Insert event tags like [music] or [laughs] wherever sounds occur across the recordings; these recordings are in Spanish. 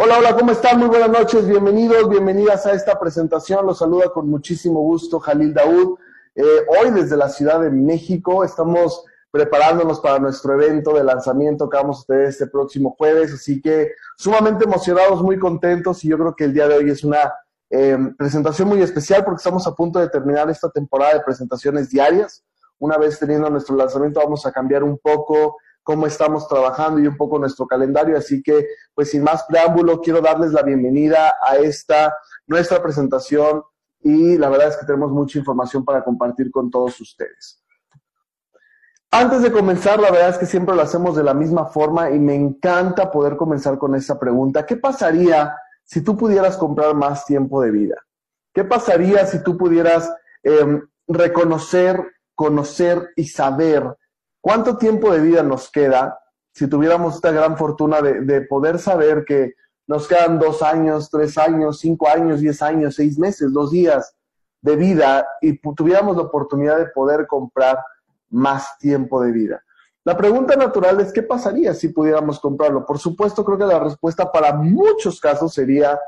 Hola, hola, ¿cómo están? Muy buenas noches, bienvenidos, bienvenidas a esta presentación. Los saluda con muchísimo gusto Jalil Daud. Eh, hoy desde la Ciudad de México estamos preparándonos para nuestro evento de lanzamiento que vamos a tener este próximo jueves, así que sumamente emocionados, muy contentos y yo creo que el día de hoy es una eh, presentación muy especial porque estamos a punto de terminar esta temporada de presentaciones diarias. Una vez teniendo nuestro lanzamiento vamos a cambiar un poco cómo estamos trabajando y un poco nuestro calendario. Así que, pues sin más preámbulo, quiero darles la bienvenida a esta nuestra presentación y la verdad es que tenemos mucha información para compartir con todos ustedes. Antes de comenzar, la verdad es que siempre lo hacemos de la misma forma y me encanta poder comenzar con esa pregunta. ¿Qué pasaría si tú pudieras comprar más tiempo de vida? ¿Qué pasaría si tú pudieras eh, reconocer, conocer y saber ¿Cuánto tiempo de vida nos queda si tuviéramos esta gran fortuna de, poder saber que nos quedan dos años, tres años, cinco años, diez años, seis meses, dos días de vida y tuviéramos la oportunidad de poder comprar más tiempo de vida? La pregunta natural es, ¿qué pasaría si pudiéramos comprarlo? Por supuesto, creo que la respuesta para muchos casos sería,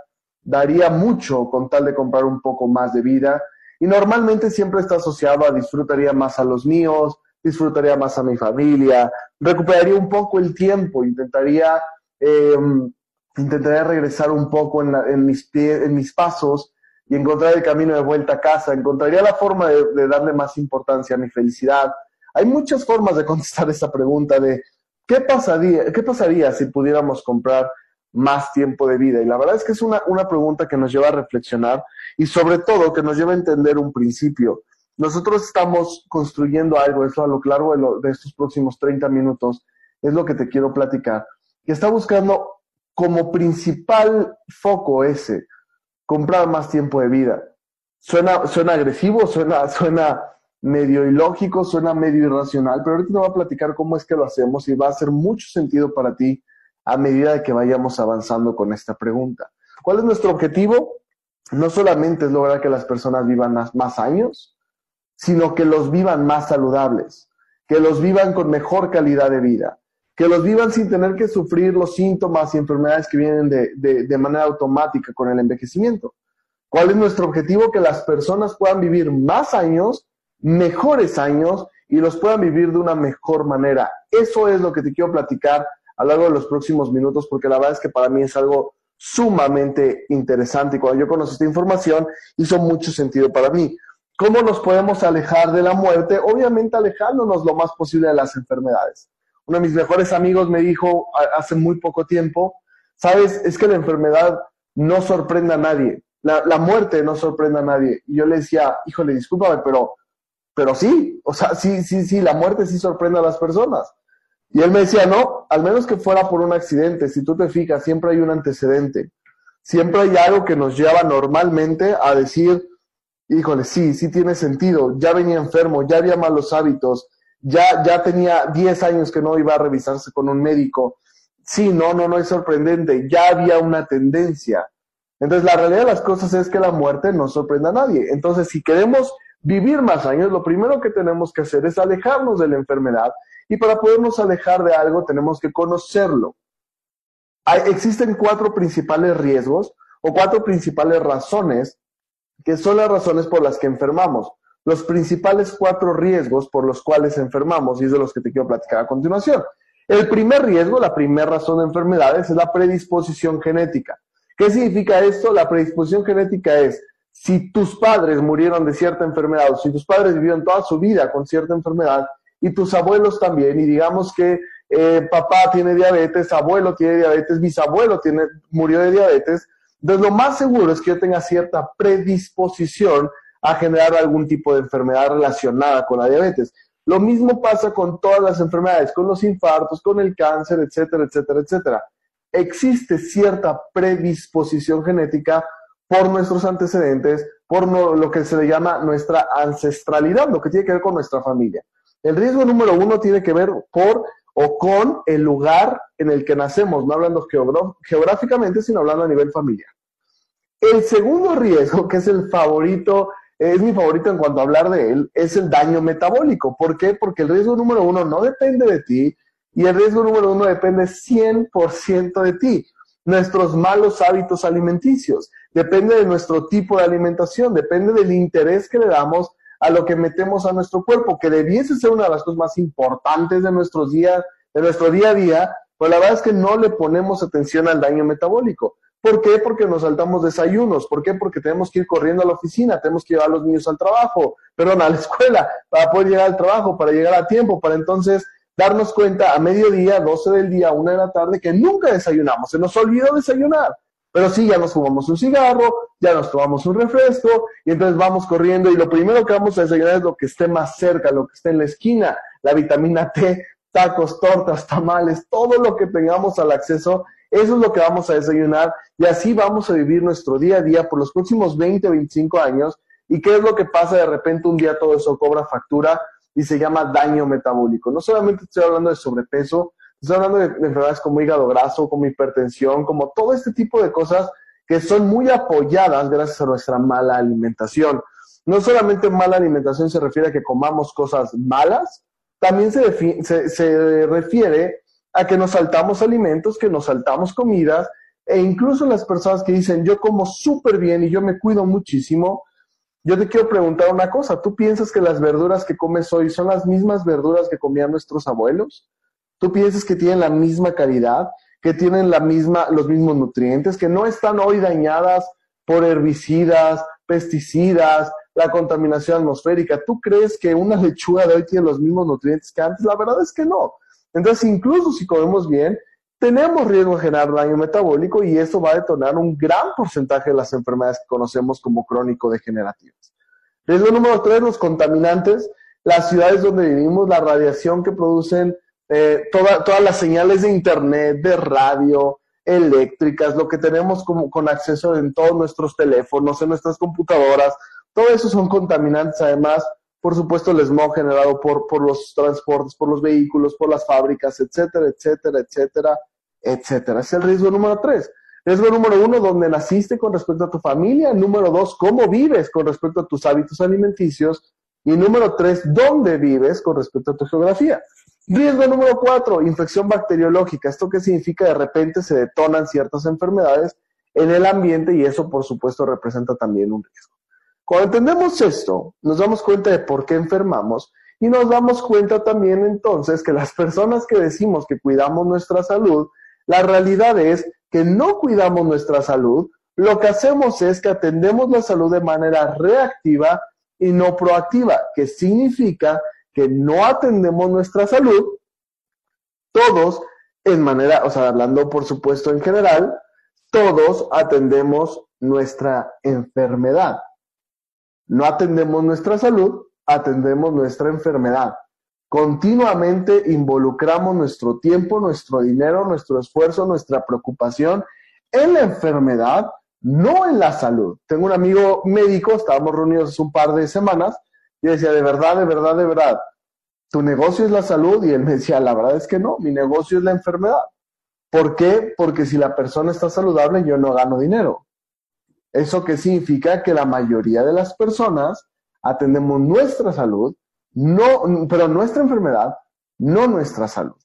daría mucho con tal de comprar un poco más de vida. Y normalmente siempre está asociado a disfrutaría más a los míos, disfrutaría más a mi familia, recuperaría un poco el tiempo, intentaría, em, intentaría regresar un poco en, mis en mis pasos y encontrar el camino de vuelta a casa, encontraría la forma de, darle más importancia a mi felicidad. Hay muchas formas de contestar [laughs] esa pregunta de ¿qué pasaría, qué pasaría si pudiéramos comprar más tiempo de vida? Y la verdad es que es una, una pregunta que nos lleva a reflexionar y sobre todo que nos lleva a entender un principio. Nosotros estamos construyendo algo, eso a lo largo de, estos próximos 30 minutos, es lo que te quiero platicar, que está buscando como principal foco ese, comprar más tiempo de vida. Suena, suena agresivo, suena, suena medio ilógico, suena medio irracional, pero ahorita te voy a platicar cómo es que lo hacemos y va a hacer mucho sentido para ti a medida de que vayamos avanzando con esta pregunta. ¿Cuál es nuestro objetivo? No solamente es lograr que las personas vivan más años, sino que los vivan más saludables, que los vivan con mejor calidad de vida, que los vivan sin tener que sufrir los síntomas y enfermedades que vienen de, de, manera automática con el envejecimiento. ¿Cuál es nuestro objetivo? Que las personas puedan vivir más años, mejores años y los puedan vivir de una mejor manera. Eso es lo que te quiero platicar a lo largo de los próximos minutos porque la verdad es que para mí es algo sumamente interesante y cuando yo conocí esta información hizo mucho sentido para mí. ¿Cómo nos podemos alejar de la muerte? Obviamente alejándonos lo más posible de las enfermedades. Uno de mis mejores amigos me dijo hace muy poco tiempo, sabes, es que la enfermedad no sorprende a nadie, la, muerte no sorprende a nadie. Y yo le decía, híjole, discúlpame, pero, pero sí, o sea, sí, sí, sí, la muerte sí sorprende a las personas. Y él me decía, no, al menos que fuera por un accidente, si tú te fijas, siempre hay un antecedente, siempre hay algo que nos lleva normalmente a decir, híjole, sí, sí tiene sentido, ya venía enfermo, ya había malos hábitos, ya, ya tenía 10 años que no iba a revisarse con un médico. Sí, no, no, no es sorprendente, ya había una tendencia. Entonces, la realidad de las cosas es que la muerte no sorprende a nadie. Entonces, si queremos vivir más años, lo primero que tenemos que hacer es alejarnos de la enfermedad y para podernos alejar de algo tenemos que conocerlo. Hay, existen cuatro principales riesgos o cuatro principales razones que son las razones por las que enfermamos. Los principales cuatro riesgos por los cuales enfermamos, y es de los que te quiero platicar a continuación. El primer riesgo, la primera razón de enfermedades, es la predisposición genética. ¿Qué significa esto? La predisposición genética es si tus padres murieron de cierta enfermedad o si tus padres vivieron toda su vida con cierta enfermedad y tus abuelos también, y digamos que eh, papá tiene diabetes, abuelo tiene diabetes, bisabuelo tiene, murió de diabetes, entonces, lo más seguro es que yo tenga cierta predisposición a generar algún tipo de enfermedad relacionada con la diabetes. Lo mismo pasa con todas las enfermedades, con los infartos, con el cáncer, etcétera, etcétera, etcétera. Existe cierta predisposición genética por nuestros antecedentes, por lo que se le llama nuestra ancestralidad, lo que tiene que ver con nuestra familia. El riesgo número uno tiene que ver por o con el lugar en el que nacemos, no hablando geográficamente, sino hablando a nivel familiar. El segundo riesgo, que es el favorito, es mi favorito en cuanto a hablar de él, es el daño metabólico. ¿Por qué? Porque el riesgo número uno no depende de ti y el riesgo número uno depende 100% de ti. nuestros malos hábitos alimenticios, depende de nuestro tipo de alimentación, depende del interés que le damos a lo que metemos a nuestro cuerpo, que debiese ser una de las cosas más importantes de nuestros días, de nuestro día a día, pues la verdad es que no le ponemos atención al daño metabólico. ¿Por qué? Porque nos saltamos desayunos. ¿Por qué? Porque tenemos que ir corriendo a la oficina, tenemos que llevar a los niños al trabajo, perdón, a la [laughs] escuela, para poder llegar al trabajo, para llegar a tiempo, para entonces darnos cuenta a mediodía, 12 del día, 1 de la tarde, que nunca desayunamos. Se nos olvidó desayunar. Pero sí, ya nos fumamos un cigarro, ya nos tomamos un refresco, y entonces vamos corriendo, y lo primero que vamos a desayunar es lo que esté más cerca, lo que esté en la esquina, la vitamina T, tacos, tortas, tamales, todo lo que tengamos al acceso, eso es lo que vamos a desayunar y así vamos a vivir nuestro día a día por los próximos 20, 25 años. ¿Y qué es lo que pasa de repente un día todo eso cobra factura y se llama daño metabólico? No solamente estoy hablando de sobrepeso, estoy hablando de, enfermedades como hígado graso, como hipertensión, como todo este tipo de cosas que son muy apoyadas gracias a nuestra mala alimentación. No solamente mala alimentación se refiere a que comamos cosas malas, también se, se, refiere a que nos saltamos alimentos, que nos saltamos comidas, e incluso las personas que dicen, yo como súper bien y yo me cuido muchísimo, yo te quiero preguntar una cosa, ¿tú piensas que las verduras que comes hoy son las mismas verduras que comían nuestros abuelos? ¿Tú piensas que tienen la misma calidad, que tienen la misma, los mismos nutrientes, que no están hoy dañadas por herbicidas, pesticidas, la contaminación atmosférica. ¿Tú crees que una [laughs] lechuga de hoy tiene los mismos nutrientes que antes? La verdad es que no. Entonces, incluso si comemos bien, tenemos riesgo de generar daño metabólico y eso va a detonar un gran porcentaje de las enfermedades que conocemos como crónico-degenerativas. Riesgo número tres, los contaminantes. Las ciudades donde vivimos, la radiación que producen eh, todas las señales de internet, de radio, eléctricas, lo que tenemos como, con acceso en todos nuestros teléfonos, en nuestras computadoras, todo eso son contaminantes, además, por supuesto, el smog generado por, por los transportes, por los vehículos, por las fábricas, etcétera, etcétera, etcétera, etcétera. Es el riesgo número tres. Riesgo número uno, donde naciste con respecto a tu familia. Número dos, cómo vives con respecto a tus hábitos alimenticios. Y número tres, dónde vives con respecto a tu geografía. Riesgo número cuatro, infección bacteriológica. ¿Esto qué significa? De repente se detonan ciertas enfermedades en el ambiente y eso, por supuesto, representa también un riesgo. Cuando entendemos esto, nos damos cuenta de por qué enfermamos y nos damos cuenta también entonces que las personas que decimos que cuidamos nuestra salud, la realidad es que no cuidamos nuestra salud, lo que hacemos es que atendemos la salud de manera reactiva y no proactiva, que significa no atendemos nuestra salud, todos en manera, o sea, hablando por supuesto en general, todos atendemos nuestra enfermedad. No atendemos nuestra salud, atendemos nuestra enfermedad. Continuamente involucramos nuestro tiempo, nuestro dinero, nuestro esfuerzo, nuestra preocupación en la enfermedad, no en la salud. Tengo un amigo médico, estábamos reunidos hace un par de semanas, y decía, de verdad, de verdad, de verdad, tu negocio es la salud, y él me decía, la verdad es que no, mi negocio es la enfermedad. ¿Por qué? Porque si la persona está saludable, yo no gano dinero. ¿Eso qué significa? Que la mayoría de las personas atendemos nuestra salud, no, pero nuestra enfermedad, no nuestra salud.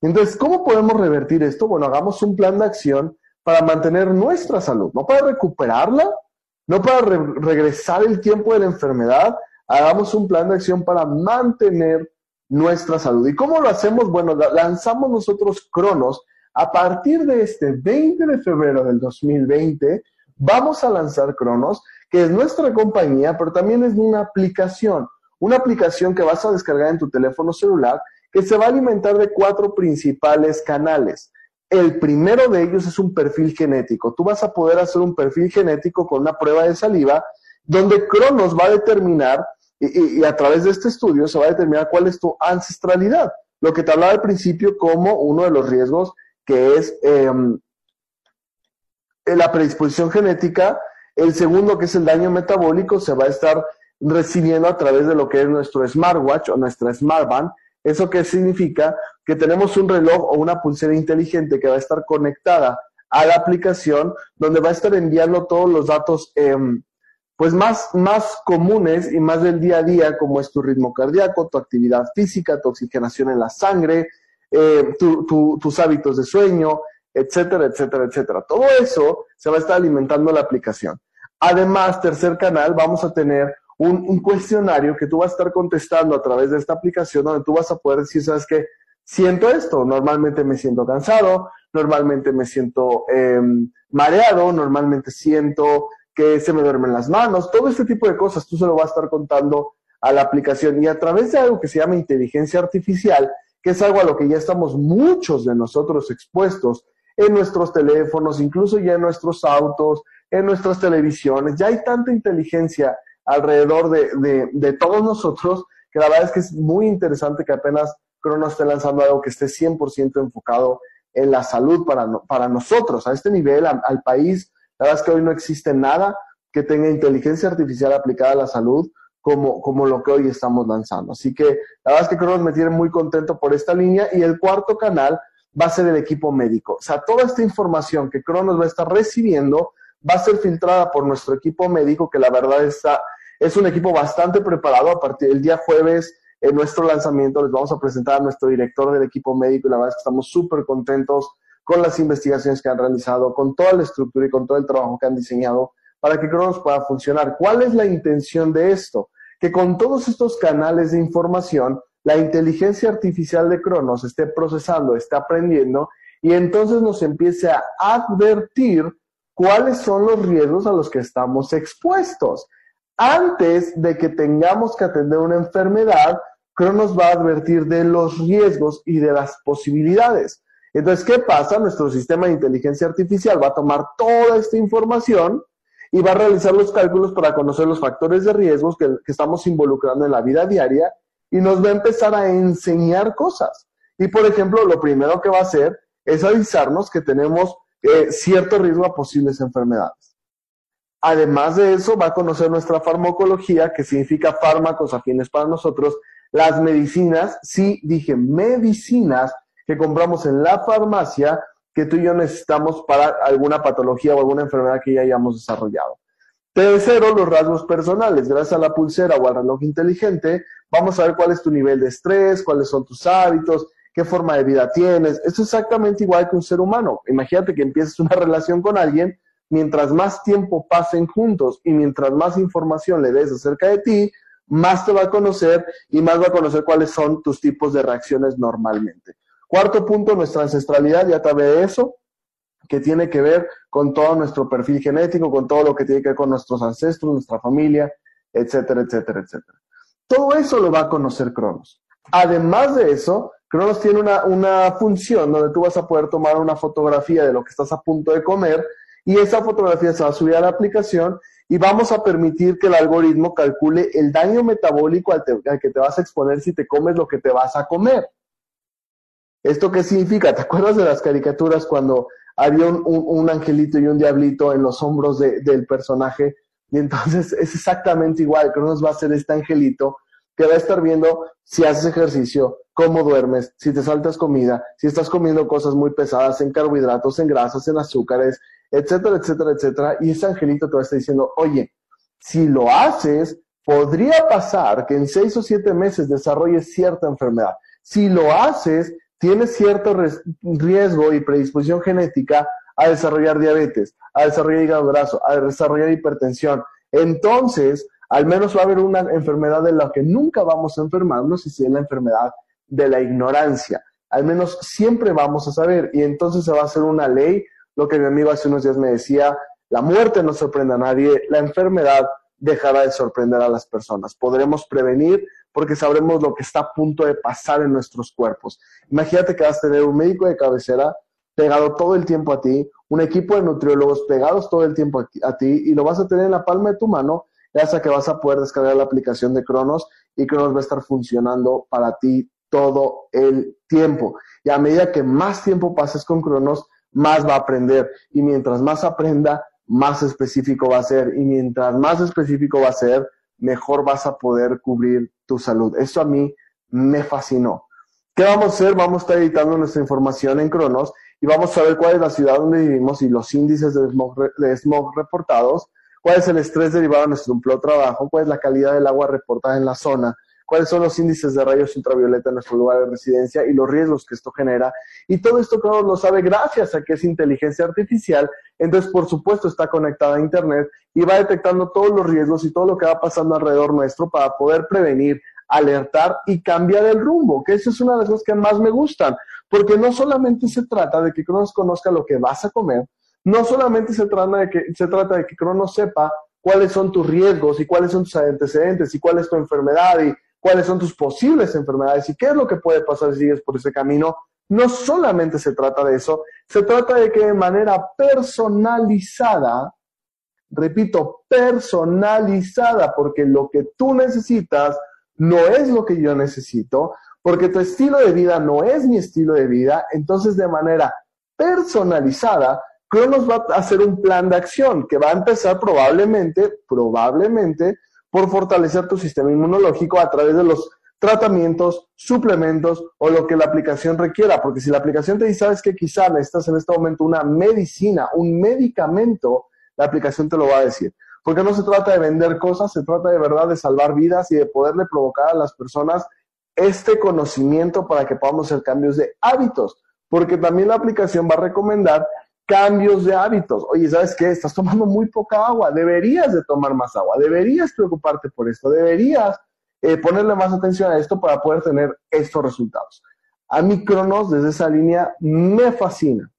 Entonces, ¿cómo podemos revertir esto? Bueno, hagamos un plan de acción para mantener nuestra salud, no para recuperarla, no para regresar el tiempo de la enfermedad, hagamos un plan de acción para mantener nuestra salud. ¿Y cómo lo hacemos? Bueno, lanzamos nosotros Cronos a partir de este 20 de febrero del 2020 vamos a lanzar Cronos, que es nuestra compañía, pero también es una aplicación, una aplicación que vas a descargar en tu teléfono celular, que se va a alimentar de cuatro principales canales. El primero de ellos es un perfil genético. Tú vas a poder hacer un perfil genético con una prueba de saliva, donde Cronos va a determinar, y, a través de este estudio se va a determinar cuál es tu ancestralidad. Lo que te hablaba al principio como uno de los riesgos que es em, la predisposición genética, el segundo, que es el daño metabólico, se va a estar recibiendo a través de lo que es nuestro smartwatch o nuestra smartband. ¿Eso qué significa? Que tenemos un reloj o una pulsera inteligente que va a estar conectada a la aplicación, donde va a estar enviando todos los datos em, pues más, más comunes y más del día a día, como es tu ritmo cardíaco, tu actividad física, tu oxigenación en la sangre, eh, tus hábitos de sueño, etcétera, etcétera, etcétera. Todo eso se va a estar alimentando la aplicación. Además, tercer canal, vamos a tener un, cuestionario que tú vas a estar contestando a través de esta aplicación donde tú vas a poder decir, ¿sabes qué? Siento esto, normalmente me siento cansado, normalmente me siento em, mareado, normalmente siento que se me duermen las manos, todo este tipo de cosas tú se lo vas a estar contando a la aplicación y a través de algo que se llama inteligencia artificial, que es algo a lo que ya estamos muchos de nosotros expuestos en nuestros teléfonos, incluso ya en nuestros autos, en nuestras televisiones, ya hay tanta inteligencia alrededor de, de, todos nosotros, que la verdad es que es muy interesante que apenas Crono esté lanzando algo que esté 100% enfocado en la salud para, para nosotros, a este nivel, al país. La verdad es que hoy no existe nada que tenga inteligencia artificial aplicada a la salud como, como lo que hoy estamos lanzando. Así que la verdad es que Cronos me tiene muy contento por esta línea y el cuarto canal va a ser el equipo médico. O sea, toda esta información que Cronos va a estar recibiendo va a ser filtrada por nuestro equipo médico, que la verdad está es un equipo bastante preparado. A partir del día jueves, en nuestro lanzamiento, les vamos a presentar a nuestro director del equipo médico y la verdad es que estamos súper contentos con las investigaciones que han realizado, con toda la estructura y con todo el trabajo que han diseñado para que Cronos pueda funcionar. ¿Cuál es la intención de esto? Que con todos estos canales de información, la inteligencia artificial de Cronos esté procesando, esté aprendiendo y entonces nos empiece a advertir cuáles son los riesgos a los que estamos expuestos antes de que tengamos que atender una enfermedad, Cronos va a advertir de los riesgos y de las posibilidades. Entonces, ¿qué pasa? Nuestro sistema de inteligencia artificial va a tomar toda esta información y va a realizar los cálculos para conocer los factores de riesgos que, estamos involucrando en la vida diaria y nos va a empezar a enseñar cosas. Y, por ejemplo, lo primero que va a hacer es avisarnos que tenemos eh, cierto riesgo a posibles enfermedades. Además de eso, va a conocer nuestra farmacología, que significa fármacos afines para nosotros, las medicinas, sí dije medicinas que compramos en la farmacia que tú y yo necesitamos para alguna patología o alguna enfermedad que ya hayamos desarrollado. Tercero, los rasgos personales. Gracias a la pulsera o al reloj inteligente, vamos a ver cuál es tu nivel de estrés, cuáles son tus hábitos, qué forma de vida tienes. Es exactamente igual que un ser humano. Imagínate que empieces una [laughs] relación con alguien mientras más tiempo pasen juntos y mientras más información le des acerca de ti, más te va a conocer y más va a conocer cuáles son tus tipos de reacciones normalmente. Cuarto punto, nuestra ancestralidad, ya te de eso, que tiene que ver con todo nuestro perfil genético, con todo lo que tiene que ver con nuestros ancestros, nuestra familia, etcétera, etcétera, etcétera. Todo eso lo va a conocer Cronos. Además de eso, Cronos tiene una, una función donde tú vas a poder tomar una fotografía de lo que estás a punto de comer y esa fotografía se va a subir a la aplicación y vamos a permitir que el algoritmo calcule el daño metabólico al, que te vas a exponer si te comes lo que te vas a comer. ¿Esto qué significa? ¿Te acuerdas de las caricaturas cuando había un, angelito y un diablito en los hombros del personaje? Y entonces es exactamente igual, Cronos va a ser este angelito que va a estar viendo si haces ejercicio, cómo duermes, si te saltas comida, si estás comiendo cosas muy pesadas en carbohidratos, en grasas, en azúcares, etcétera, etcétera, etcétera. Y ese angelito te va a estar diciendo, oye, si lo haces, podría pasar que en seis o siete meses desarrolles cierta enfermedad. Si lo haces, tienes cierto riesgo y predisposición genética a desarrollar diabetes, a desarrollar hígado graso, a desarrollar hipertensión. Entonces, al menos va a haber una enfermedad de la que nunca vamos a enfermarnos y si es la enfermedad de la ignorancia. Al menos siempre vamos a saber y entonces se va a hacer una ley lo que mi amigo hace unos días me decía, la muerte no sorprende a nadie, la enfermedad dejará de sorprender a las personas. Podremos prevenir porque sabremos lo que está a punto de pasar en nuestros cuerpos. Imagínate que vas a tener un médico de cabecera pegado todo el tiempo a ti, un equipo de nutriólogos pegados todo el tiempo a ti y lo vas a tener en la palma de tu mano gracias a que vas a poder descargar la aplicación de Cronos y Cronos va a estar funcionando para ti todo el tiempo. Y a medida que más tiempo pases con Cronos, más va a aprender. Y mientras más aprenda, más específico va a ser. Y mientras más específico va a ser, mejor vas a poder cubrir tu salud. Eso a mí me fascinó. ¿Qué vamos a hacer? Vamos a estar editando nuestra información en Cronos y vamos a ver cuál es la ciudad donde vivimos y los índices de smog, reportados, cuál es el estrés derivado de nuestro empleo trabajo, cuál es la calidad del agua reportada en la zona, cuáles son los índices de rayos ultravioleta en nuestro lugar de residencia y los riesgos que esto genera. Y todo esto Cronos lo sabe gracias a que es inteligencia artificial, entonces por supuesto está conectada a Internet y va detectando todos los riesgos y todo lo que va pasando alrededor nuestro para poder prevenir, alertar y cambiar el rumbo, que eso es una de las cosas que más me gustan, porque no solamente se trata de que Cronos conozca lo que vas a comer, no solamente se trata de que, se trata de que Cronos sepa cuáles son tus riesgos y cuáles son tus antecedentes y cuál es tu enfermedad y cuáles son tus posibles enfermedades y qué es lo que puede pasar si sigues por ese camino. No solamente se trata de eso, se trata de que de manera personalizada, repito, personalizada, porque lo que tú necesitas no es lo que yo necesito, porque tu estilo de vida no es mi estilo de vida, entonces de manera personalizada Cronos va a hacer un plan de acción que va a empezar probablemente, probablemente, por fortalecer tu sistema inmunológico a través de los tratamientos, suplementos o lo que la aplicación requiera. Porque si la aplicación te dice, sabes que quizá necesitas en este momento una medicina, un medicamento, la aplicación te lo va a decir. Porque no se trata de vender cosas, se trata de verdad de salvar vidas y de poderle provocar a las personas este conocimiento para que podamos hacer cambios de hábitos. Porque también la aplicación va a recomendar cambios de hábitos. Oye, ¿sabes qué? Estás tomando muy poca agua, deberías de tomar más agua, deberías preocuparte por esto, deberías eh, ponerle más atención a esto para poder tener estos resultados. A mí Cronos, desde esa línea, me fascina.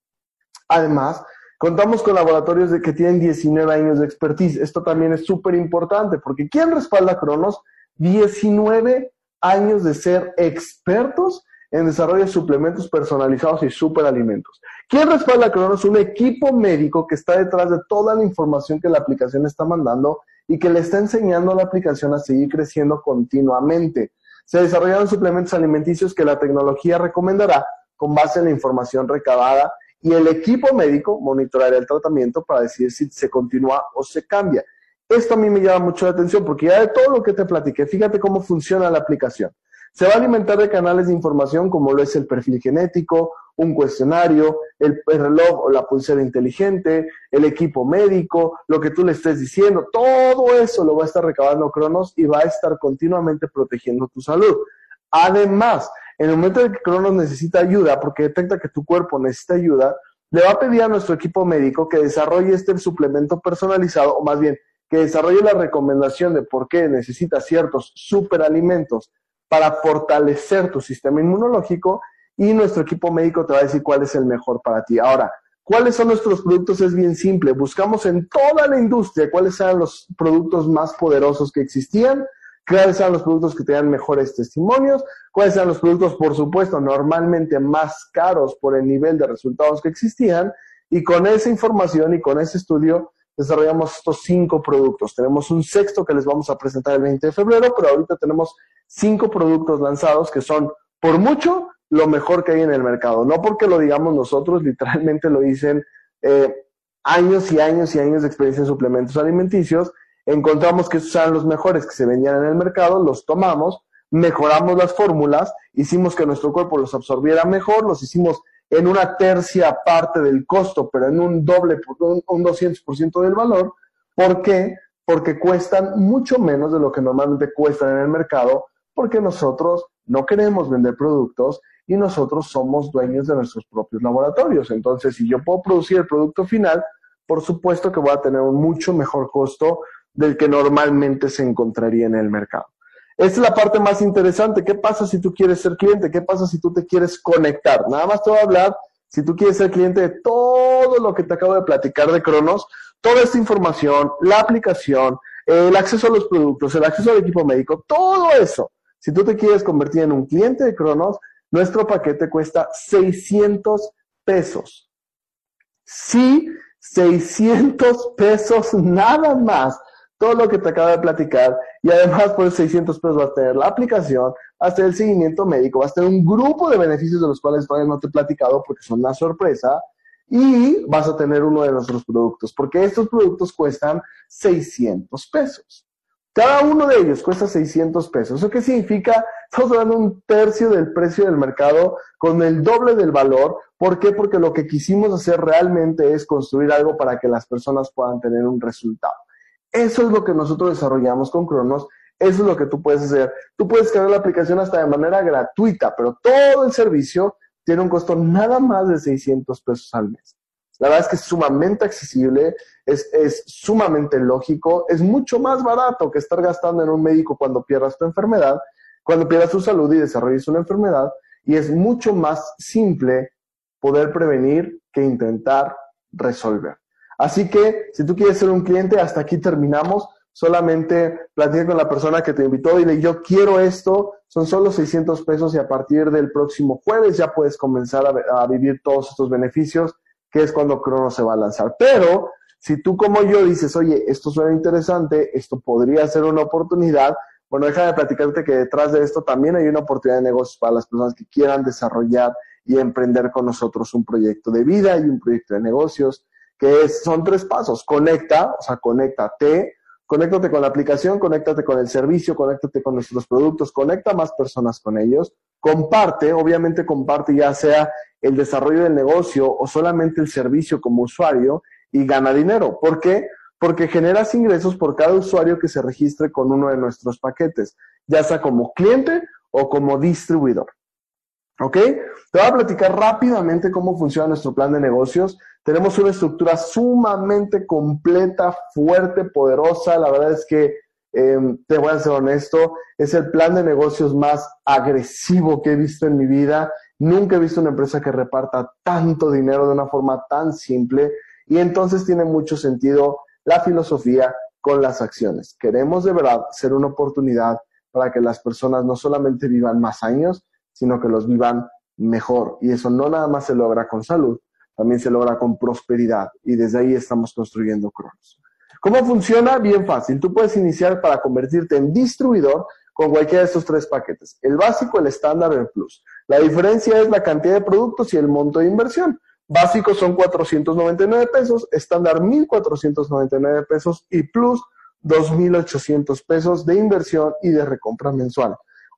Además, contamos con laboratorios de que tienen 19 años de expertise. Esto también es súper importante, porque ¿quién respalda Cronos? 19 años de ser expertos en desarrollo de suplementos personalizados y superalimentos. ¿Quién respalda Cronos? Un equipo médico que está detrás de toda la información que la aplicación está mandando y que le está enseñando a la aplicación a seguir creciendo continuamente. Se desarrollaron suplementos alimenticios que la tecnología recomendará con base en la información recabada y el equipo médico monitoreará el tratamiento para decidir si se continúa o se cambia. Esto a mí me llama mucho la atención porque ya de todo lo que te platiqué, fíjate cómo funciona la aplicación. Se va a alimentar de canales de información como lo es el perfil genético, un cuestionario, el, reloj o la pulsera inteligente, el equipo médico, lo que tú le estés diciendo, todo eso lo va a estar recabando Cronos y va a estar continuamente protegiendo tu salud. Además, en el momento en que Cronos necesita ayuda, porque detecta que tu cuerpo necesita ayuda, le va a pedir a nuestro equipo médico que desarrolle este suplemento personalizado, o más bien, que desarrolle la recomendación de por qué necesita ciertos superalimentos para fortalecer tu sistema inmunológico y nuestro equipo médico te va a decir cuál es el mejor para ti. Ahora, ¿cuáles son nuestros productos? Es bien simple. Buscamos en toda la industria cuáles eran los productos más poderosos que existían, cuáles eran los productos que tenían mejores testimonios, cuáles eran los productos, por supuesto, normalmente más caros por el nivel de resultados que existían. Y con esa información y con ese estudio desarrollamos estos cinco productos. Tenemos un sexto que les vamos a presentar el 20 de febrero, pero ahorita tenemos cinco productos lanzados que son, por mucho, lo mejor que hay en el mercado. No porque lo digamos nosotros, [laughs] literalmente lo dicen eh, años y años y años de experiencia en suplementos alimenticios. Encontramos que esos eran los mejores que se vendían en el mercado, los tomamos, mejoramos las fórmulas, hicimos que nuestro cuerpo los absorbiera mejor, los hicimos en una tercia parte del costo, pero en un doble, un, un 200% del valor. ¿Por qué? Porque cuestan mucho menos de lo que normalmente cuestan en el mercado, porque nosotros no queremos vender productos y nosotros somos dueños de nuestros propios laboratorios. Entonces, si yo puedo producir el producto final, por supuesto que voy a tener un mucho mejor costo del que normalmente se encontraría en el mercado. Esta es la parte más interesante. ¿Qué pasa si tú quieres ser cliente? ¿Qué pasa si tú te quieres conectar? Nada más te voy a hablar si tú quieres ser cliente de todo lo que te acabo de platicar de Cronos, toda esta información, la aplicación, el acceso a los productos, el acceso al equipo médico, todo eso si tú te quieres convertir en un cliente de Cronos, nuestro paquete cuesta 600 pesos. Sí, 600 pesos nada más. Todo lo que te acabo de platicar. Y además, por 600 pesos vas a tener la aplicación, vas a tener el seguimiento médico, vas a tener un grupo de beneficios de los cuales todavía no te he platicado porque son una sorpresa. Y vas a tener uno de nuestros productos, porque estos productos cuestan 600 pesos. Cada uno de ellos cuesta 600 pesos. ¿Eso qué significa? Estamos dando un tercio del precio del mercado con el doble del valor. ¿Por qué? Porque lo que quisimos hacer realmente es construir algo para que las personas puedan tener un resultado. Eso es lo que nosotros desarrollamos con Cronos. Eso es lo que tú puedes hacer. Tú puedes crear la aplicación hasta de manera gratuita, pero todo el servicio tiene un costo nada más de 600 pesos al mes. La verdad es que es sumamente accesible, es, es, sumamente lógico, es mucho más barato que estar gastando en un médico cuando pierdas tu enfermedad, cuando pierdas tu salud y desarrolles una enfermedad, y es mucho más simple poder prevenir que intentar resolver. Así que si tú quieres ser un cliente, hasta aquí terminamos. Solamente platica con la persona que te invitó, y dile yo quiero esto, son solo 600 pesos y a partir del próximo jueves ya puedes comenzar a, a vivir todos estos beneficios que es cuando Crono se va a lanzar. Pero si tú como yo dices, oye, esto suena interesante, esto podría ser una oportunidad, bueno, déjame platicarte que detrás de esto también hay una oportunidad de negocios para las personas que quieran desarrollar y emprender con nosotros un proyecto de vida y un proyecto de negocios, que son tres pasos. Conecta, o sea, conéctate, conéctate con la aplicación, conéctate con el servicio, conéctate con nuestros productos, conecta más personas con ellos, comparte, obviamente comparte ya sea el desarrollo del negocio o solamente el servicio como usuario y gana dinero. ¿Por qué? Porque generas ingresos por cada usuario que se registre con uno de nuestros paquetes, ya sea como cliente o como distribuidor. ¿Ok? Te voy a platicar rápidamente cómo funciona nuestro plan de negocios. Tenemos una estructura sumamente completa, fuerte, poderosa. La verdad es que, em, te voy a ser honesto, es el plan de negocios más agresivo que he visto en mi vida. Nunca he visto una empresa que reparta tanto dinero de una forma tan simple y entonces tiene mucho sentido la filosofía con las acciones. Queremos de verdad ser una oportunidad para que las personas no solamente vivan más años, sino que los vivan mejor. Y eso no nada más se logra con salud, también se logra con prosperidad. Y desde ahí estamos construyendo Cronos. ¿Cómo funciona? Bien fácil. Tú puedes iniciar para convertirte en distribuidor con cualquiera de estos tres paquetes. El básico, el estándar, el plus. La diferencia es la cantidad de productos y el monto de inversión. Básico son 499 pesos, estándar 1499 pesos y plus 2800 pesos de inversión y de recompra mensual.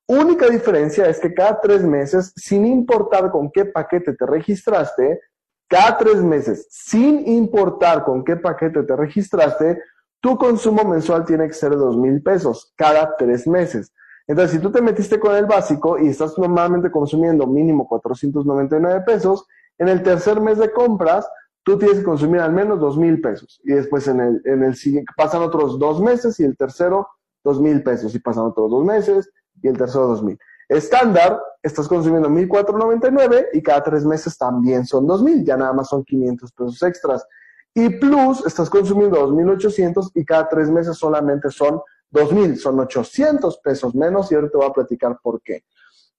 Única diferencia es que cada tres meses, sin importar con qué paquete te registraste, cada tres meses, sin importar con qué paquete te registraste, tu consumo mensual tiene que ser de dos mil pesos cada tres meses. Entonces, si tú te metiste con el básico y estás normalmente consumiendo mínimo 499 pesos, en el tercer mes de compras, tú tienes que consumir al menos dos mil pesos. Y después en el, en el siguiente, pasan otros dos meses y el tercero, dos mil pesos. Y pasan otros dos meses y el tercero, dos mil. Estándar, estás consumiendo 1.499 y cada tres meses también son 2.000, ya nada más son 500 pesos extras. Y Plus, estás consumiendo 2.800 y cada tres meses solamente son 2.000, son 800 pesos menos y ahora te voy a platicar por qué.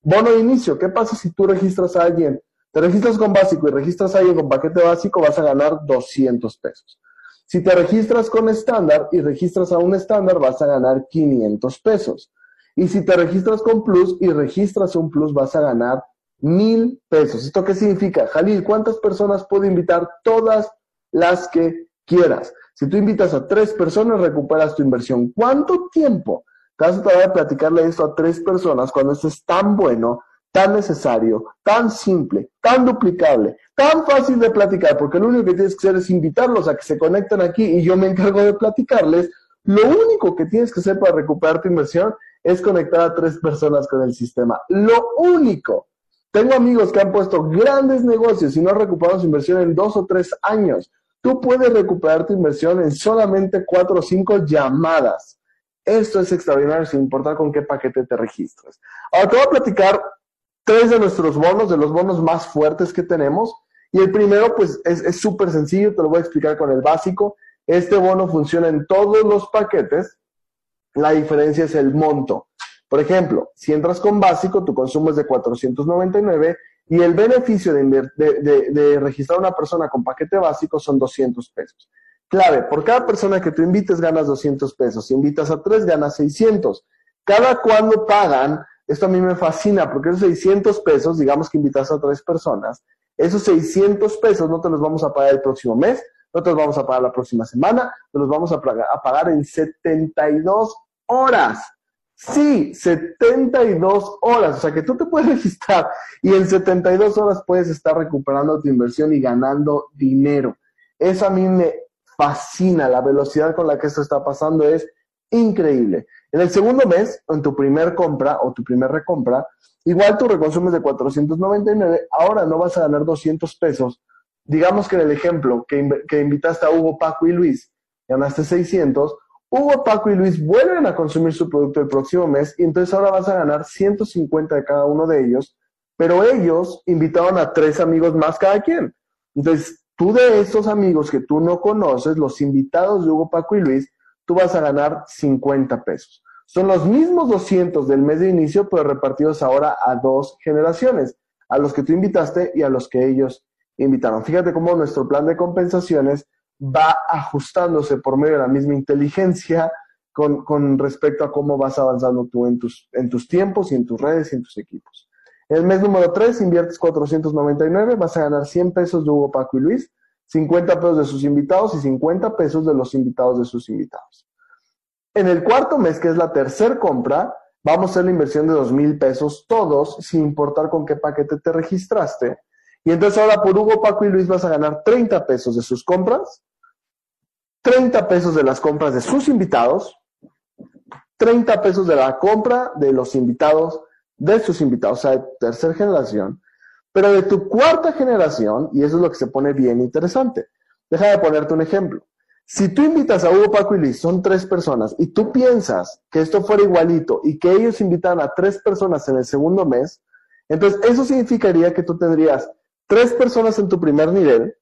Bono de inicio, ¿qué pasa si tú registras a alguien? Te registras con básico y registras a alguien con paquete básico, vas a ganar 200 pesos. Si te registras con estándar y registras a un estándar, vas a ganar 500 pesos. Y si te registras con plus y registras un plus, vas a ganar mil pesos. ¿Esto qué significa? Jalil, ¿cuántas personas puedo invitar? Todas las que quieras. Si tú invitas a tres personas, recuperas tu inversión. ¿Cuánto tiempo? Te vas a tratar de platicarle esto a tres personas cuando esto es tan bueno, tan necesario, tan simple, tan duplicable, tan fácil de platicar, porque lo único que tienes que hacer es invitarlos a que se conecten aquí y yo me encargo de platicarles. Lo único que tienes que hacer para recuperar tu inversión es conectar a tres personas con el sistema. Lo único. Tengo amigos que han puesto grandes negocios y no han recuperado su inversión en dos o tres años. Tú puedes recuperar tu inversión en solamente cuatro o cinco llamadas. Esto es extraordinario sin importar con qué paquete te registres. Ahora te voy a platicar tres de nuestros bonos, de los bonos más fuertes que tenemos. Y el primero, pues, es súper sencillo, te lo voy a explicar con el básico. Este bono funciona en todos los paquetes. La diferencia es el monto. Por ejemplo, si entras con básico, tu consumo es de 499 y el beneficio de, registrar a una persona con paquete básico son 200 pesos. Clave, por cada persona que tú invites ganas 200 pesos. Si invitas a tres, ganas 600. Cada cuando pagan, esto a mí me fascina porque esos 600 pesos, digamos que invitas a tres personas, esos 600 pesos no te los vamos a pagar el próximo mes, no te los vamos a pagar la próxima semana, te los vamos a pagar, a pagar en 72 horas. Sí, 72 horas. O sea que tú te puedes [laughs] registrar y en 72 horas puedes estar recuperando tu inversión y ganando dinero. Eso a mí me fascina. La velocidad con la que esto está pasando es increíble. En el segundo mes, en tu primer compra o tu primer recompra, igual tu reconsumo es de 499, ahora no vas a ganar 200 pesos. Digamos que en el ejemplo que, que invitaste a Hugo, Paco y Luis, ganaste 600, Hugo, Paco y Luis vuelven a consumir su producto el próximo mes y entonces ahora vas a ganar 150 de cada uno de ellos, pero ellos invitaron a tres amigos más cada quien. Entonces, tú de estos amigos que tú no conoces, los invitados de Hugo, Paco y Luis, tú vas a ganar 50 pesos. Son los mismos 200 del mes de inicio, pero repartidos ahora a dos generaciones, a los que tú invitaste y a los que ellos invitaron. Fíjate cómo nuestro plan de compensaciones va ajustándose por medio de la misma inteligencia con, respecto a cómo vas avanzando tú en tus, en tus tiempos y en tus redes y en tus equipos. El mes número 3 inviertes 499, vas a ganar 100 pesos de Hugo, Paco y Luis, 50 pesos de sus invitados y 50 pesos de los invitados de sus invitados. En el cuarto mes, que es la tercera compra, vamos a hacer la inversión de 2 mil pesos todos, sin importar con qué paquete te registraste. Y entonces ahora por Hugo, Paco y Luis vas a ganar 30 pesos de sus compras, 30 pesos de las compras de sus invitados, 30 pesos de la compra de los invitados de sus invitados, o sea, de tercera generación, pero de tu cuarta generación, y eso es lo que se pone bien interesante. Deja de ponerte un ejemplo. Si tú invitas a Hugo, Paco y Luis, son tres personas, y tú piensas que esto fuera igualito y que ellos invitan a tres personas en el segundo mes, entonces eso significaría que tú tendrías tres personas en tu primer nivel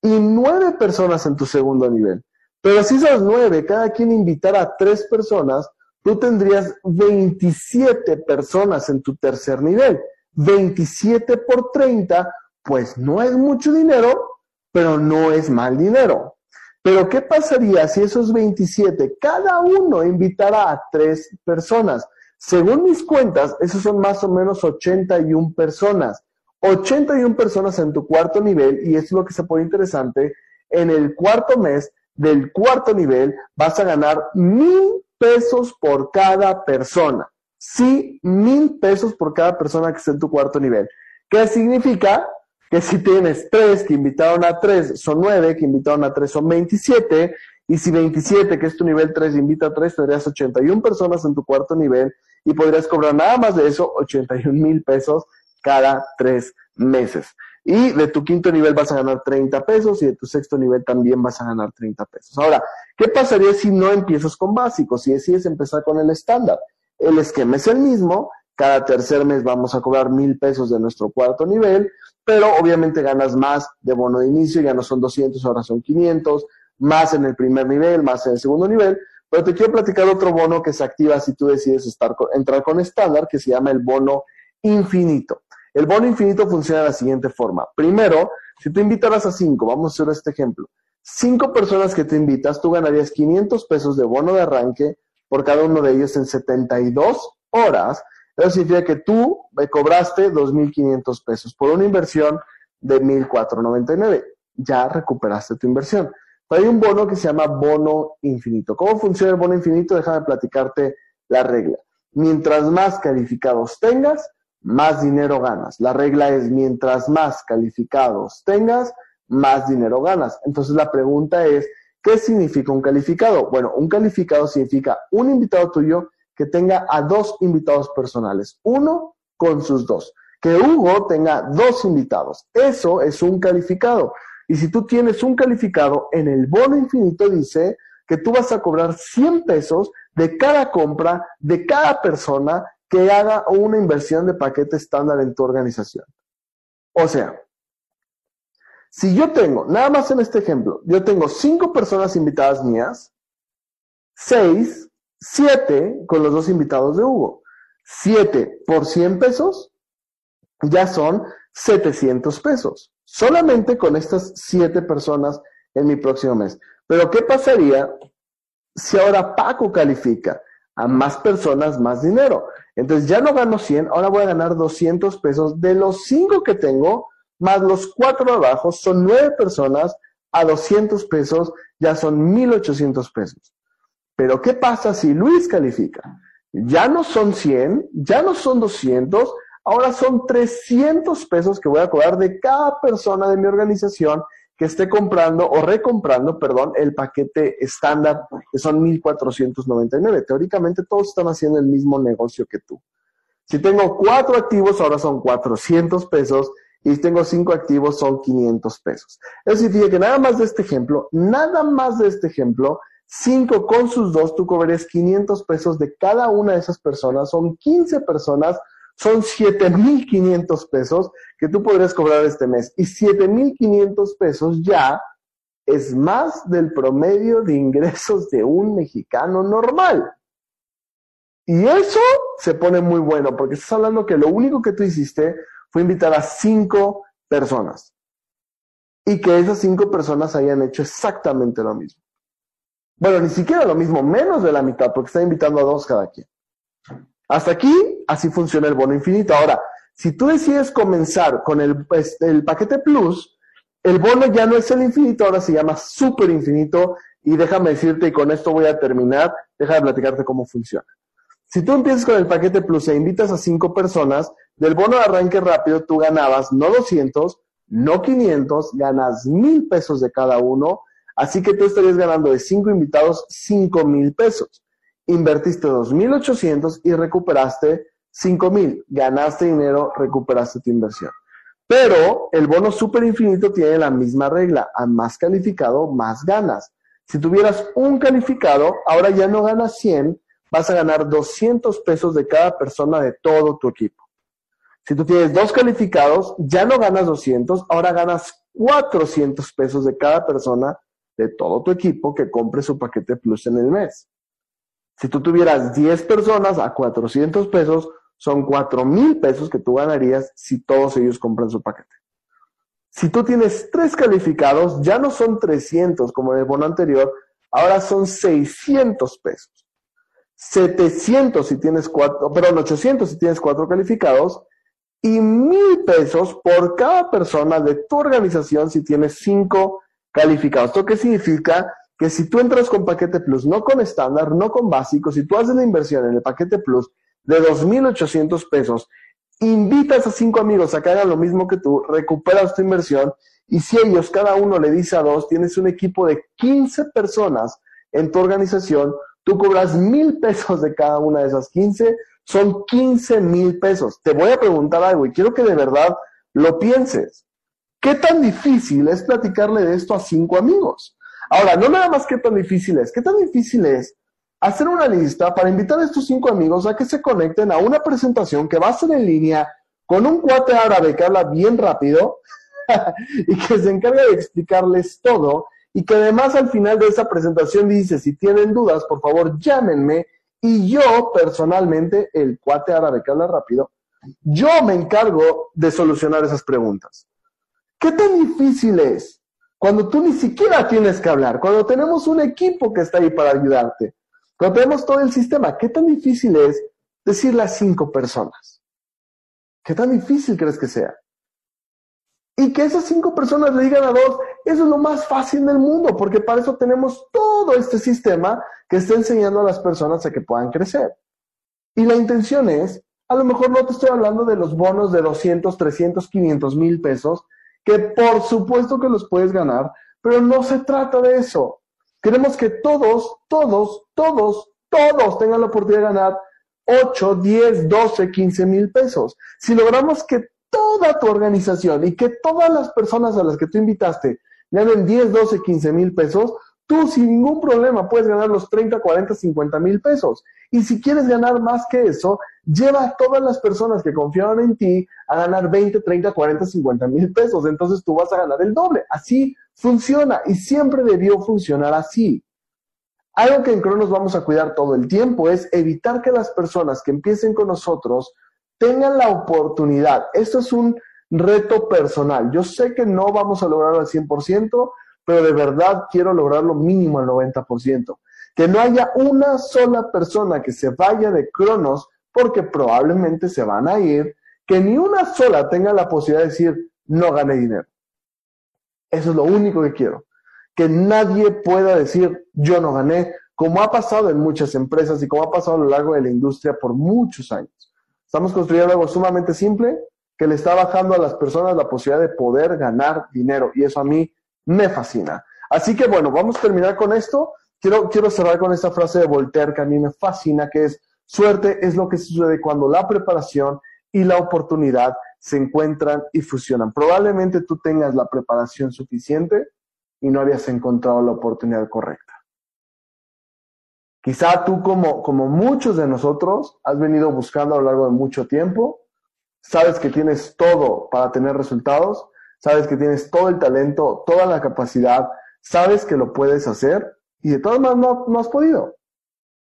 y nueve personas en tu segundo nivel. Pero si esas nueve, cada quien invitara a tres personas, tú tendrías 27 personas en tu tercer nivel. 27 por 30, pues no es mucho dinero, pero no es mal dinero. Pero ¿qué pasaría si esos 27, cada uno invitara a tres personas? Según mis cuentas, esos son más o menos 81 personas. 81 personas en tu cuarto nivel, y es lo que se pone interesante, en el cuarto mes del cuarto nivel vas a ganar mil pesos por cada persona. Sí, mil pesos por cada persona que esté en tu cuarto nivel. ¿Qué significa? Que si tienes tres que invitaron a tres, son nueve, que invitaron a tres son 27, y si 27, que es tu nivel 3, invita a tres, tendrías 81 personas en tu cuarto nivel y podrías cobrar nada más de eso, 81 mil pesos cada tres meses. Y de tu quinto nivel vas a ganar 30 pesos y de tu sexto nivel también vas a ganar 30 pesos. Ahora, ¿qué pasaría si no empiezas con básicos? Si decides empezar con el estándar. El esquema es el mismo, cada tercer mes vamos a cobrar mil pesos de nuestro cuarto nivel, pero obviamente ganas más de bono de inicio, ya no son 200, ahora son 500, más en el primer nivel, más en el segundo nivel, pero te quiero platicar otro bono que se activa si tú decides entrar con estándar, que se llama el bono infinito. El bono infinito funciona de la siguiente forma. Primero, si tú invitaras a cinco, vamos a hacer este ejemplo. Cinco personas que te invitas, tú ganarías 500 pesos de bono de arranque por cada uno de ellos en 72 horas. Eso significa que tú me cobraste 2.500 pesos por una inversión de 1.499. Ya recuperaste tu inversión. Pero hay un bono que se llama bono infinito. ¿Cómo funciona el bono infinito? Déjame platicarte la regla. Mientras más calificados tengas, más dinero ganas. La regla es mientras más calificados tengas, más dinero ganas. Entonces la pregunta es, ¿qué significa un calificado? Bueno, un calificado significa un invitado tuyo que tenga a dos invitados personales, uno con sus dos. Que Hugo tenga dos invitados. Eso es un calificado. Y si tú tienes un calificado, en el bono infinito dice que tú vas a cobrar 100 pesos de cada compra de cada persona que haga una inversión de paquete estándar en tu organización. O sea, si yo tengo, nada más en este ejemplo, yo tengo cinco personas invitadas mías, seis, siete con los dos invitados de Hugo. Siete por 100 pesos ya son 700 pesos. Solamente con estas siete personas en mi próximo mes. Pero ¿qué pasaría si ahora Paco califica a más personas, más dinero? Entonces ya no gano 100, ahora voy a ganar 200 pesos de los 5 que tengo, más los 4 de abajo, son 9 personas, a 200 pesos ya son 1800 pesos. Pero ¿qué pasa si Luis califica? Ya no son 100, ya no son 200, ahora son 300 pesos que voy a cobrar de cada persona de mi organización que esté comprando o recomprando, perdón, el paquete estándar, que son 1.499. Teóricamente todos están haciendo el mismo negocio que tú. Si tengo cuatro activos, ahora son 400 pesos. Y si tengo cinco activos, son 500 pesos. Eso significa que nada más de este ejemplo, nada más de este ejemplo, cinco con sus dos, tú cobrarías 500 pesos de cada una de esas personas. Son 15 personas son 7.500 pesos que tú podrías cobrar este mes. Y 7.500 pesos ya es más del promedio de ingresos de un mexicano normal. Y eso se pone muy bueno, porque estás hablando que lo único que tú hiciste fue invitar a cinco personas. Y que esas cinco personas hayan hecho exactamente lo mismo. Bueno, ni siquiera lo mismo, menos de la mitad, porque está invitando a dos cada quien. Hasta aquí, así funciona el bono infinito. Ahora, si tú decides comenzar con el, el paquete plus, el bono ya no es el infinito, ahora se llama super infinito. Y déjame decirte, y con esto voy a terminar, déjame platicarte cómo funciona. Si tú empiezas con el paquete plus e invitas a cinco personas, del bono de arranque rápido tú ganabas no 200, no 500, ganas mil pesos de cada uno. Así que tú estarías ganando de cinco invitados cinco mil pesos invertiste 2.800 y recuperaste 5.000. Ganaste dinero, recuperaste tu inversión. Pero el bono super infinito tiene la misma regla. A más calificado, más ganas. Si tuvieras un calificado, ahora ya no ganas 100, vas a ganar 200 pesos de cada persona de todo tu equipo. Si tú tienes dos calificados, ya no ganas 200, ahora ganas 400 pesos de cada persona de todo tu equipo que compre su paquete plus en el mes. Si tú tuvieras 10 personas a 400 pesos, son 4 mil pesos que tú ganarías si todos ellos compran su paquete. Si tú tienes tres calificados, ya no son 300 como en el bono anterior, ahora son 600 pesos. 700 si tienes cuatro, perdón, 800 si tienes cuatro calificados y mil pesos por cada persona de tu organización si tienes cinco calificados. ¿Esto qué significa? Que si tú entras con paquete plus, no con estándar, no con básico, si tú haces la inversión en el paquete plus de 2.800 pesos, invitas a cinco amigos a que hagan lo mismo que tú, recuperas tu inversión y si ellos cada uno le dice a dos, tienes un equipo de 15 personas en tu organización, tú cobras mil pesos de cada una de esas 15, son 15 mil pesos. Te voy a preguntar algo y quiero que de verdad lo pienses. ¿Qué tan difícil es platicarle de esto a cinco amigos? Ahora, no nada más qué tan difícil es, qué tan difícil es hacer una lista para invitar a estos cinco amigos a que se conecten a una presentación que va a ser en línea con un cuate árabe que habla bien rápido [laughs] y que se encarga de explicarles todo y que además al final de esa presentación dice, si tienen dudas, por favor llámenme y yo personalmente, el cuate árabe que habla rápido, yo me encargo de solucionar esas preguntas. ¿Qué tan difícil es cuando tú ni siquiera tienes que hablar, cuando tenemos un equipo que está ahí para ayudarte, cuando tenemos todo el sistema, ¿qué tan difícil es decirle a cinco personas? ¿Qué tan difícil crees que sea? Y que esas cinco personas le digan a dos, eso es lo más fácil del mundo, porque para eso tenemos todo este sistema que está enseñando a las personas a que puedan crecer. Y la intención es, a lo mejor no te estoy hablando de los bonos de 200, 300, 500 mil pesos, que por supuesto que los puedes ganar, pero no se trata de eso. Queremos que todos, todos, todos, todos tengan la oportunidad de ganar 8, 10, 12, 15 mil pesos. Si logramos que toda tu organización y que todas las personas a las que tú invitaste ganen 10, 12, 15 mil pesos, tú sin ningún problema puedes ganar los 30, 40, 50 mil pesos. Y si quieres ganar más que eso, lleva a todas las personas que confiaron en ti a ganar 20, 30, 40, 50 mil pesos. Entonces tú vas a ganar el doble. Así funciona y siempre debió funcionar así. Algo que en Cronos vamos a cuidar todo el tiempo es evitar que las personas que empiecen con nosotros tengan la oportunidad. Esto es un reto personal. Yo sé que no vamos a lograrlo al 100%, pero de verdad quiero lograrlo mínimo al 90%. Que no haya una sola persona que se vaya de Cronos porque probablemente se van a ir, que ni una sola tenga la posibilidad de decir, no gane dinero. Eso es lo único que quiero. Que nadie pueda decir, yo no gané, como ha pasado en muchas empresas y como ha pasado a lo largo de la industria por muchos años. Estamos construyendo algo sumamente simple que le está bajando a las personas la posibilidad de poder ganar dinero. Y eso a mí me fascina. Así que bueno, vamos a terminar con esto. Quiero, quiero cerrar con esta frase de Voltaire que a mí me fascina, que es, suerte es lo que sucede cuando la preparación y la oportunidad se encuentran y fusionan. Probablemente tú tengas la preparación suficiente y no habías encontrado la oportunidad correcta. Quizá tú, como, como muchos de nosotros, has venido buscando a lo largo de mucho tiempo, sabes que tienes todo para tener resultados, sabes que tienes todo el talento, toda la capacidad, sabes que lo puedes hacer y de todas maneras no, no has podido.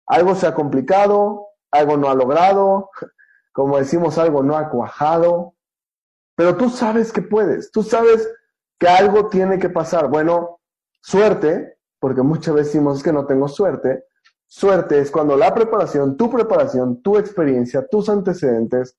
Algo se ha complicado, algo no ha logrado, [laughs] como decimos, algo no ha cuajado, pero tú sabes que puedes, tú sabes que algo tiene que pasar. Bueno, suerte, porque muchas veces decimos que no tengo suerte, Suerte es cuando la preparación, tu preparación, tu experiencia, tus antecedentes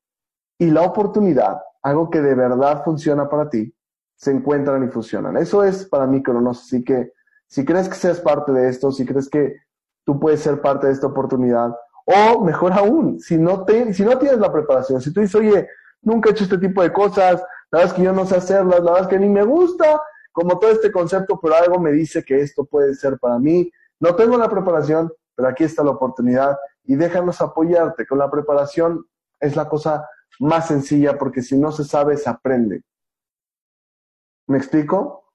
y la oportunidad, algo que de verdad funciona para ti, se encuentran y funcionan. Eso es para mí Cronos. Así que si crees que seas parte de esto, si crees que tú puedes ser parte de esta oportunidad, o mejor aún, si no, te, si no tienes la preparación, si tú dices, oye, nunca he hecho este tipo de cosas, la verdad es que yo no sé hacerlas, la verdad es que ni me gusta, como todo este concepto, pero algo me dice que esto puede ser para mí, no tengo la preparación, pero aquí está la oportunidad y déjanos apoyarte. Con la preparación es la cosa más sencilla porque si no se sabe, se aprende. ¿Me explico?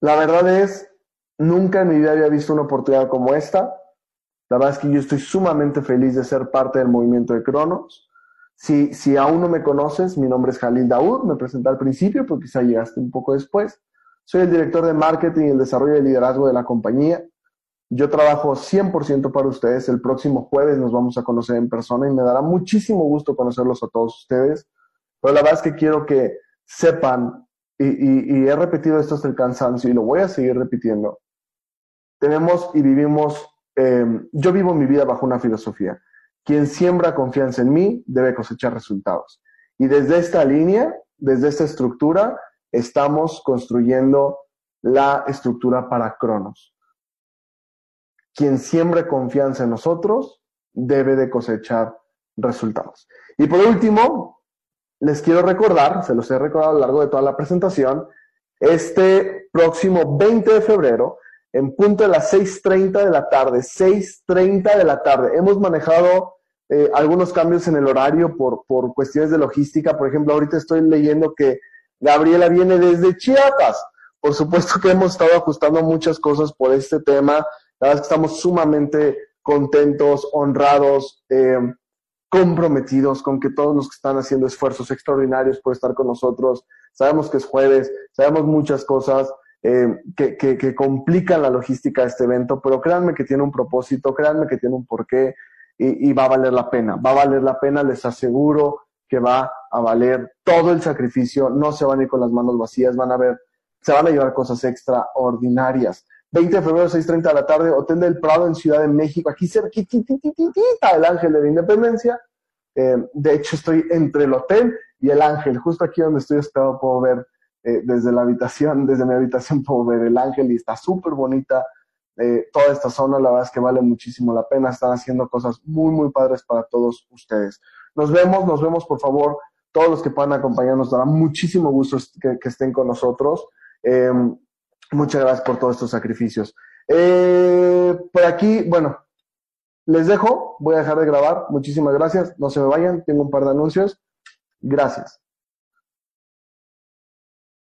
La verdad es, nunca en mi vida había visto una oportunidad como esta. La verdad es que yo estoy sumamente feliz de ser parte del movimiento de Cronos. Si, si aún no me conoces, mi nombre es Jalil Daud, me presenté al principio, pero quizá llegaste un poco después. Soy el director de marketing y el desarrollo de liderazgo de la compañía. Yo trabajo 100% para ustedes. El próximo jueves nos vamos a conocer en persona y me dará muchísimo gusto conocerlos a todos ustedes. Pero la verdad es que quiero que sepan, y, he repetido esto hasta el cansancio y lo voy a seguir repitiendo, tenemos y vivimos, em, yo vivo mi vida bajo una filosofía. Quien siembra confianza en mí debe cosechar resultados. Y desde esta línea, desde esta estructura, estamos construyendo la estructura para Cronos quien siembre confianza en nosotros debe de cosechar resultados. Y por último, les quiero recordar, se los he recordado a lo largo de toda la presentación, este próximo 20 de febrero, en punto de las 6.30 de la tarde, 6.30 de la tarde, hemos manejado eh, algunos cambios en el horario por, por cuestiones de logística. Por ejemplo, ahorita estoy leyendo que Gabriela viene desde Chiapas. Por supuesto que hemos estado ajustando muchas cosas por este tema la verdad es que estamos sumamente contentos, honrados, eh, comprometidos con que todos los que están haciendo esfuerzos extraordinarios por estar con nosotros, sabemos que es jueves, sabemos muchas cosas eh, que, que, complican la logística de este evento, pero créanme que tiene un propósito, créanme que tiene un porqué y, va a valer la pena, va a valer la pena, les aseguro que va a valer todo el sacrificio, no se van a ir con las manos vacías, van a ver, se van a llevar cosas extraordinarias. 20 de febrero, 6.30 de la tarde, Hotel del Prado en Ciudad de México, aquí cerquitita el Ángel de la Independencia. Eh, de hecho, estoy entre el hotel y el Ángel, justo aquí donde estoy hospedado puedo ver eh, desde la habitación, desde mi habitación puedo ver el Ángel y está súper bonita. Eh, toda esta zona, la verdad es que vale muchísimo la pena, están haciendo cosas muy, muy padres para todos ustedes. Nos vemos, nos vemos por favor, todos los que puedan acompañarnos, dará muchísimo gusto que, estén con nosotros. Muchas gracias por todos estos sacrificios. Eh, por aquí, bueno, les dejo, voy a dejar de grabar. Muchísimas gracias. No se me vayan, tengo un par de anuncios. Gracias.